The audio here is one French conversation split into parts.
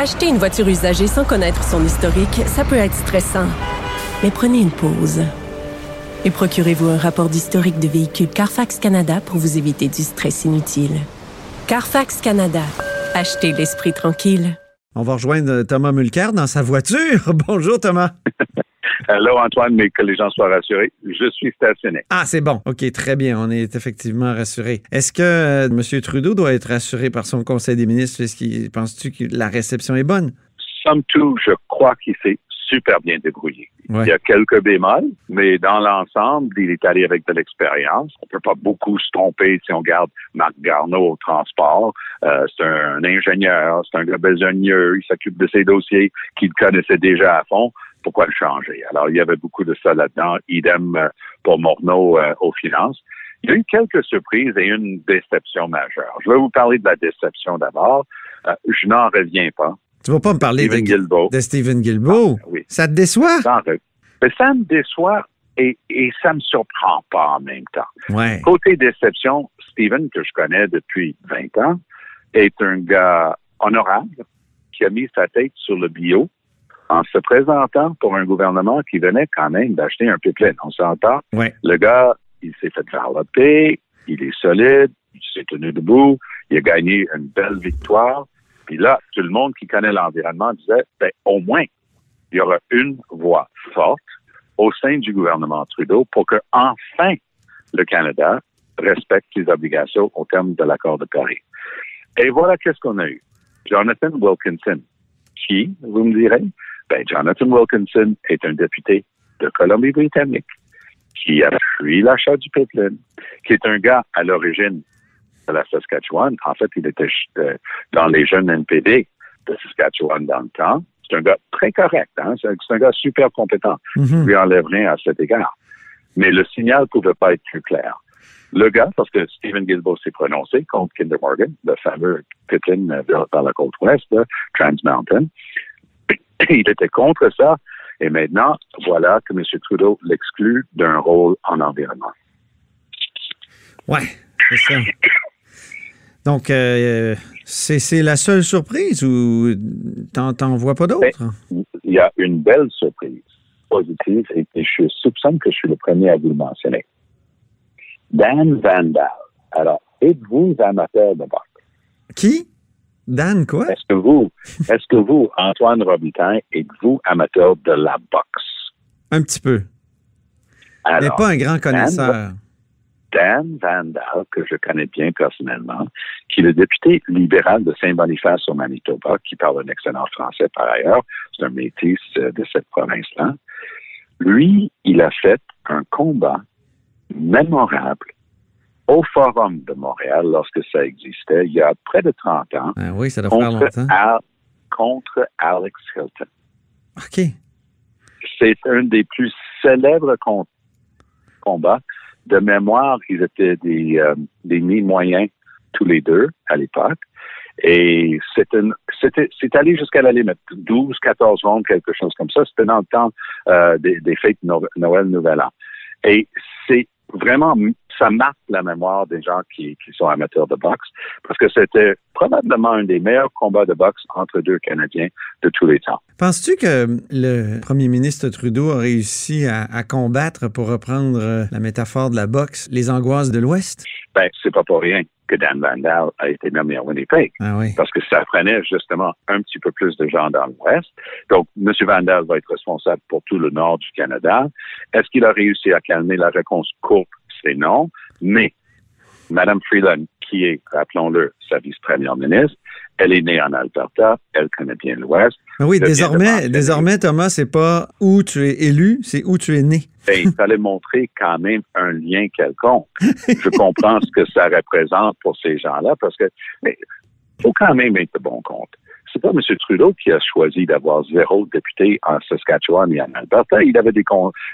Acheter une voiture usagée sans connaître son historique, ça peut être stressant. Mais prenez une pause. Et procurez-vous un rapport d'historique de véhicule Carfax Canada pour vous éviter du stress inutile. Carfax Canada. Achetez l'esprit tranquille. On va rejoindre Thomas Mulcair dans sa voiture. Bonjour Thomas. Hello Antoine, mais que les gens soient rassurés, je suis stationné. Ah, c'est bon. OK, très bien. On est effectivement rassurés. Est-ce que euh, M. Trudeau doit être rassuré par son Conseil des ministres? Est-ce penses-tu que la réception est bonne? Somme toute, je crois qu'il s'est super bien débrouillé. Il y a quelques bémols, mais dans l'ensemble, il est allé avec de l'expérience. On peut pas beaucoup se tromper si on garde Marc Garneau au transport. Euh, c'est un, ingénieur, c'est un gars besogneux, il s'occupe de ses dossiers qu'il connaissait déjà à fond pourquoi le changer? Alors, il y avait beaucoup de ça là-dedans. Idem euh, pour Morneau euh, aux finances. Il y a eu quelques surprises et une déception majeure. Je vais vous parler de la déception d'abord. Euh, je n'en reviens pas. Tu vas pas me parler de, de Stephen Guilbeault? Ah, oui. Ça te déçoit? Mais ça me déçoit et, et ça me surprend pas en même temps. Ouais. Côté déception, Stephen, que je connais depuis 20 ans, est un gars honorable qui a mis sa tête sur le bio, en se présentant pour un gouvernement qui venait quand même d'acheter un pipeline. On s'entend? Le gars, il s'est fait paix, il est solide, il s'est tenu debout, il a gagné une belle victoire. Puis là, tout le monde qui connaît l'environnement disait, ben, au moins, il y aura une voix forte au sein du gouvernement Trudeau pour que enfin le Canada respecte ses obligations au terme de l'accord de Paris. Et voilà qu'est-ce qu'on a eu. Jonathan Wilkinson, qui, vous me direz, ben, Jonathan Wilkinson est un député de Colombie-Britannique qui a fui l'achat du pipeline, qui est un gars à l'origine de la Saskatchewan. En fait, il était euh, dans les jeunes NPD de Saskatchewan dans le temps. C'est un gars très correct. Hein? C'est un gars super compétent. Mm -hmm. Je lui enlève rien à cet égard. Mais le signal ne pouvait pas être plus clair. Le gars, parce que Stephen Guilbeault s'est prononcé contre Kinder Morgan, le fameux pipeline vers la côte ouest Trans Mountain, il était contre ça. Et maintenant, voilà que M. Trudeau l'exclut d'un rôle en environnement. Ouais, c'est ça. Donc, euh, c'est la seule surprise ou t'en vois pas d'autres? Ben, il y a une belle surprise positive et, je soupçonne que je suis le premier à vous le mentionner. Dan Vandal. Alors, êtes-vous amateur de boxe? Qui? Dan, quoi? Est-ce que vous, est-ce que vous, Antoine Robitaille, êtes-vous amateur de la boxe? Un petit peu. Mais pas un grand connaisseur. Dan, Vandal, que je connais bien personnellement, qui est le député libéral de Saint-Boniface au Manitoba, qui parle un excellent français par ailleurs, c'est un métis euh, de cette province-là. Lui, il a fait un combat mémorable au Forum de Montréal, lorsque ça existait, il y a près de 30 ans. Ah oui, ça doit faire longtemps. contre Alex Hilton. OK. C'est un des plus célèbres combats. De mémoire, ils étaient des, euh, des mi-moyens tous les deux à l'époque. Et c'est allé jusqu'à la limite, 12, 14 rondes, quelque chose comme ça. C'était dans le temps euh, des, des fêtes Noël, Nouvel An. Et c'est vraiment, ça marque la mémoire des gens qui, qui sont amateurs de boxe, parce que c'était probablement un des meilleurs combats de boxe entre deux Canadiens de tous les temps. Penses-tu que le premier ministre Trudeau a réussi à, à combattre, pour reprendre euh, la métaphore de la boxe, les angoisses de l'Ouest? Ben, c'est pas pour rien que Dan Vandal a été nommé à Winnipeg. Ah oui. Parce que ça prenait justement un petit peu plus de gens dans l'Ouest. Donc, M. Vandal va être responsable pour tout le nord du Canada. Est-ce qu'il a réussi à calmer la réponse courte? C'est non. Mais Mme Freeland, qui est, rappelons-le, sa vice-première ministre, elle est née en Alberta, elle connaît bien l'Ouest. Oui, désormais, désormais, Thomas, c'est pas où tu es élu, c'est où tu es né. Ben, il fallait montrer quand même un lien quelconque. Je comprends ce que ça représente pour ces gens-là, parce que mais faut quand même être de bon compte. C'est pas M. Trudeau qui a choisi d'avoir zéro député en Saskatchewan et en Alberta. Il avait des,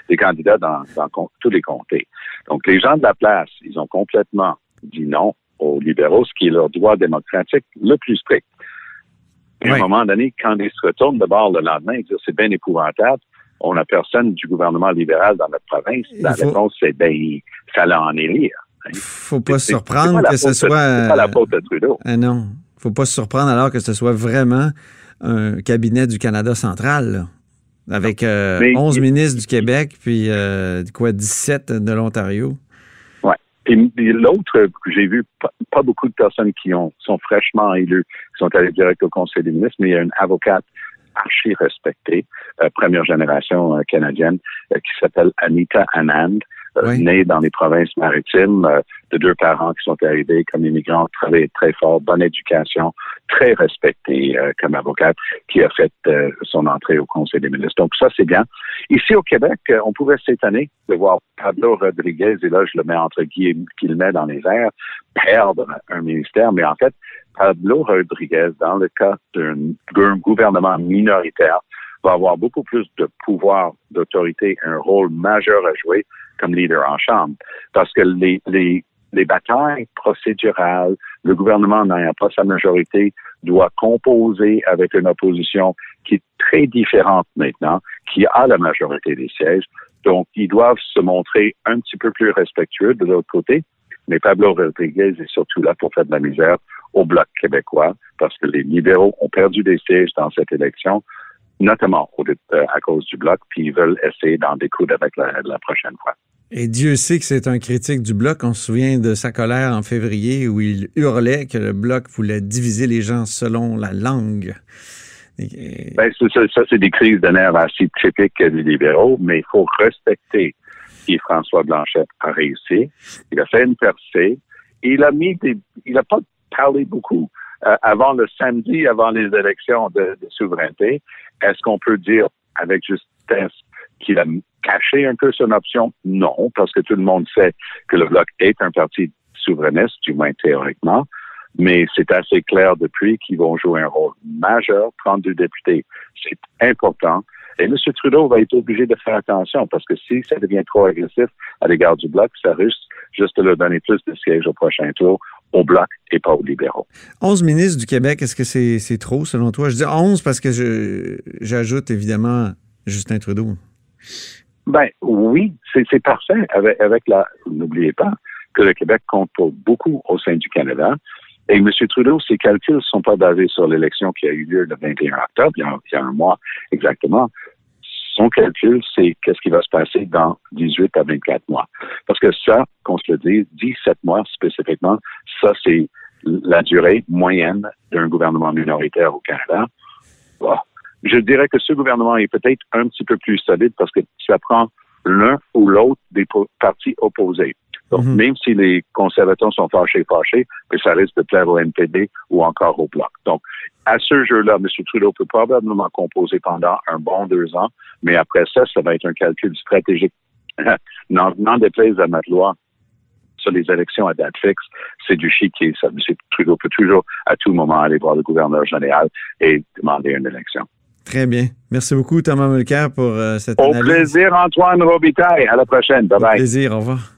des candidats dans, dans tous les comtés. Donc, les gens de la place, ils ont complètement dit non aux libéraux, ce qui est leur droit démocratique le plus strict. à un moment donné, quand ils se retournent de bord le lendemain, ils disent c'est bien épouvantable, on n'a personne du gouvernement libéral dans notre province. La réponse, c'est ben, il fallait en élire. Hein. Faut pas se surprendre que ce soit. C'est pas la faute de Trudeau. Ah non. Faut pas se surprendre alors que ce soit vraiment un cabinet du Canada central, avec 11 euh, ministres du Québec, puis euh, quoi, 17 de l'Ontario. Oui. Et, l'autre, j'ai vu pas, beaucoup de personnes qui ont, sont fraîchement élues, qui sont allées direct au Conseil des ministres, mais il y a une avocate archi respectée, euh, première génération canadienne, qui s'appelle Anita Anand, euh, né dans les provinces maritimes, euh, de deux parents qui sont arrivés comme immigrants, travaillé très fort, bonne éducation, très respecté euh, comme avocate, qui a fait son entrée au Conseil des ministres. Donc ça, c'est bien. Ici au Québec, on pouvait s'étonner de voir Pablo Rodriguez, et là je le mets entre guillemets, qu'il met dans les airs, perdre un ministère, mais en fait, Pablo Rodriguez, dans le cas d'un gouvernement minoritaire, va avoir beaucoup plus de pouvoir, d'autorité, un rôle majeur à jouer comme leader en Chambre. Parce que les, les, les batailles procédurales, le gouvernement n'ayant pas sa majorité, doit composer avec une opposition qui est très différente maintenant, qui a la majorité des sièges. Donc, ils doivent se montrer un petit peu plus respectueux de l'autre côté. Mais Pablo Rodriguez est surtout là pour faire de la misère au Bloc québécois, parce que les libéraux ont perdu des sièges dans cette élection notamment euh, à cause du bloc, puis ils veulent essayer d'en découdre avec la, prochaine fois. Et Dieu sait que c'est un critique du bloc. On se souvient de sa colère en février où il hurlait que le bloc voulait diviser les gens selon la langue. Ben, ça, c'est des crises de nerfs assez typiques des libéraux, mais il faut respecter qui François Blanchet a réussi. Il a fait une percée. il a mis il n'a pas parlé beaucoup. Euh, avant le samedi, avant les élections de, souveraineté, est-ce qu'on peut dire avec justesse qu'il a caché un peu son option? Non, parce que tout le monde sait que le Bloc est un parti souverainiste, du moins théoriquement, mais c'est assez clair depuis qu'ils vont jouer un rôle majeur, 32 députés. C'est important. Et M. Trudeau va être obligé de faire attention parce que si ça devient trop agressif à l'égard du Bloc, ça risque juste de leur donner plus de sièges au prochain tour au Bloc et pas aux libéraux. 11 ministres du Québec, est-ce que c'est trop selon toi? Je dis 11 parce que j'ajoute évidemment Justin Trudeau. Ben oui, c'est parfait avec, avec la. N'oubliez pas que le Québec compte pour beaucoup au sein du Canada. Et M. Trudeau, ses calculs ne sont pas basés sur l'élection qui a eu lieu le 21 octobre, il y a un mois exactement son calcul, c'est qu'est-ce qui va se passer dans 18 à 24 mois. Parce que ça, qu'on se le dise, 17 mois spécifiquement, ça, c'est la durée moyenne d'un gouvernement minoritaire au Canada. Je dirais que ce gouvernement est peut-être un petit peu plus solide parce que ça prend l'un ou l'autre des partis opposés. Donc, mhm. même si les conservateurs sont fâchés, fâchés, mais ça risque de plaire au NPD ou encore au Bloc. Donc, à ce jeu-là, M. Trudeau peut probablement composer pendant un bon deux ans, mais après ça, ça va être un calcul stratégique. N'en déplaise à loi sur les élections à date fixe, c'est du chiquier. Ça. M. Trudeau peut toujours, à tout moment, aller voir le gouverneur général et demander une élection. Très bien. Merci beaucoup, Thomas Mulcair, pour euh, cette Au plaisir, Antoine Robitaille. À la prochaine. Bye-bye. Au plaisir. Au revoir.